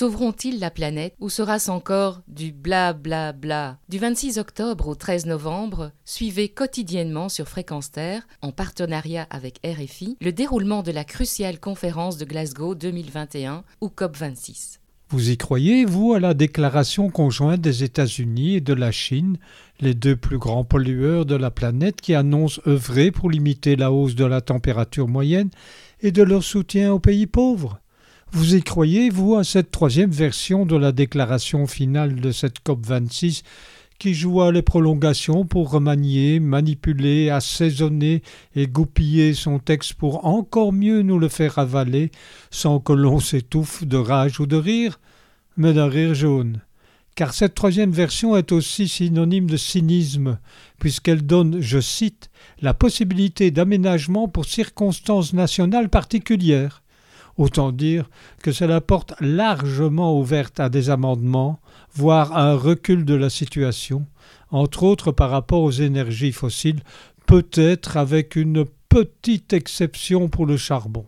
Sauveront-ils la planète ou sera-ce encore du bla bla bla? Du 26 octobre au 13 novembre, suivez quotidiennement sur Fréquence Terre, en partenariat avec RFI, le déroulement de la cruciale conférence de Glasgow 2021 ou COP26. Vous y croyez, vous, à la déclaration conjointe des États-Unis et de la Chine, les deux plus grands pollueurs de la planète qui annoncent œuvrer pour limiter la hausse de la température moyenne et de leur soutien aux pays pauvres? Vous y croyez, vous, à cette troisième version de la déclaration finale de cette COP26 qui joua les prolongations pour remanier, manipuler, assaisonner et goupiller son texte pour encore mieux nous le faire avaler, sans que l'on s'étouffe de rage ou de rire, mais d'un rire jaune. Car cette troisième version est aussi synonyme de cynisme, puisqu'elle donne, je cite, la possibilité d'aménagement pour circonstances nationales particulières. Autant dire que cela porte largement ouverte à des amendements, voire un recul de la situation, entre autres par rapport aux énergies fossiles, peut-être avec une petite exception pour le charbon.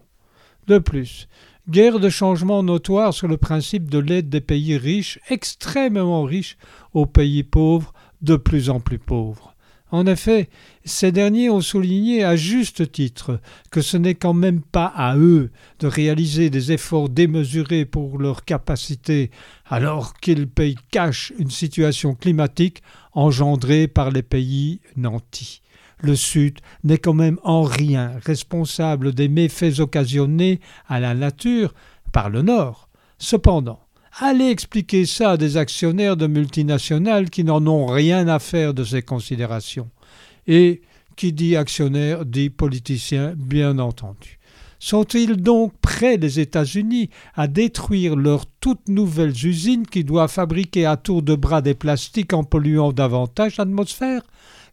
De plus, guerre de changement notoire sur le principe de l'aide des pays riches, extrêmement riches, aux pays pauvres, de plus en plus pauvres. En effet, ces derniers ont souligné à juste titre que ce n'est quand même pas à eux de réaliser des efforts démesurés pour leur capacité, alors qu'ils payent cash une situation climatique engendrée par les pays nantis. Le Sud n'est quand même en rien responsable des méfaits occasionnés à la nature par le Nord. Cependant, Allez expliquer ça à des actionnaires de multinationales qui n'en ont rien à faire de ces considérations. Et qui dit actionnaire dit politicien, bien entendu. Sont-ils donc prêts, les États-Unis, à détruire leurs toutes nouvelles usines qui doivent fabriquer à tour de bras des plastiques en polluant davantage l'atmosphère?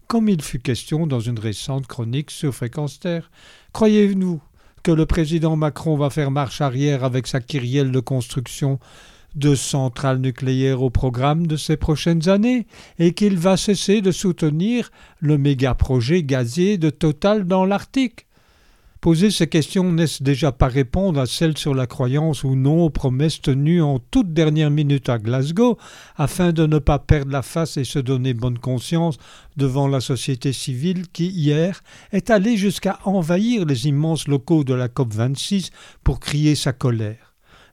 Comme il fut question dans une récente chronique sur Fréquence Terre. Croyez-vous que le président Macron va faire marche arrière avec sa kyrielle de construction de centrales nucléaires au programme de ces prochaines années et qu'il va cesser de soutenir le méga-projet gazier de Total dans l'Arctique. Poser ces questions n'est-ce déjà pas répondre à celles sur la croyance ou non aux promesses tenues en toute dernière minute à Glasgow afin de ne pas perdre la face et se donner bonne conscience devant la société civile qui, hier, est allée jusqu'à envahir les immenses locaux de la COP 26 pour crier sa colère?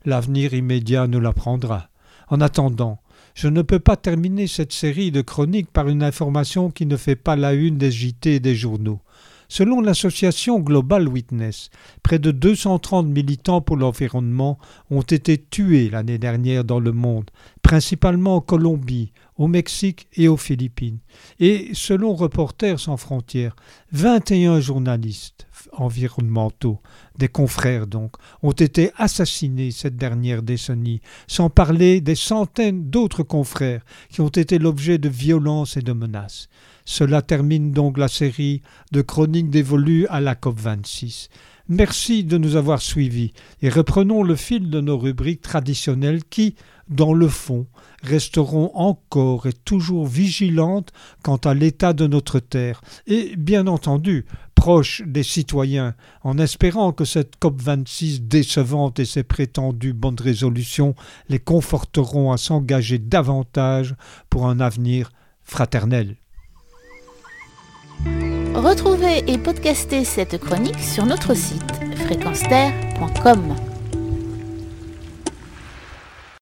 L'avenir immédiat nous l'apprendra. En attendant, je ne peux pas terminer cette série de chroniques par une information qui ne fait pas la une des JT et des journaux. Selon l'association Global Witness, près de 230 militants pour l'environnement ont été tués l'année dernière dans le monde, principalement en Colombie, au Mexique et aux Philippines. Et selon Reporters sans frontières, 21 journalistes environnementaux, des confrères donc, ont été assassinés cette dernière décennie, sans parler des centaines d'autres confrères qui ont été l'objet de violences et de menaces. Cela termine donc la série de chroniques dévolues à la COP26. Merci de nous avoir suivis et reprenons le fil de nos rubriques traditionnelles qui, dans le fond, resteront encore et toujours vigilantes quant à l'état de notre terre et, bien entendu, proches des citoyens, en espérant que cette COP26 décevante et ses prétendues bonnes résolutions les conforteront à s'engager davantage pour un avenir fraternel. Retrouvez et podcastez cette chronique sur notre site fréquenceterre.com.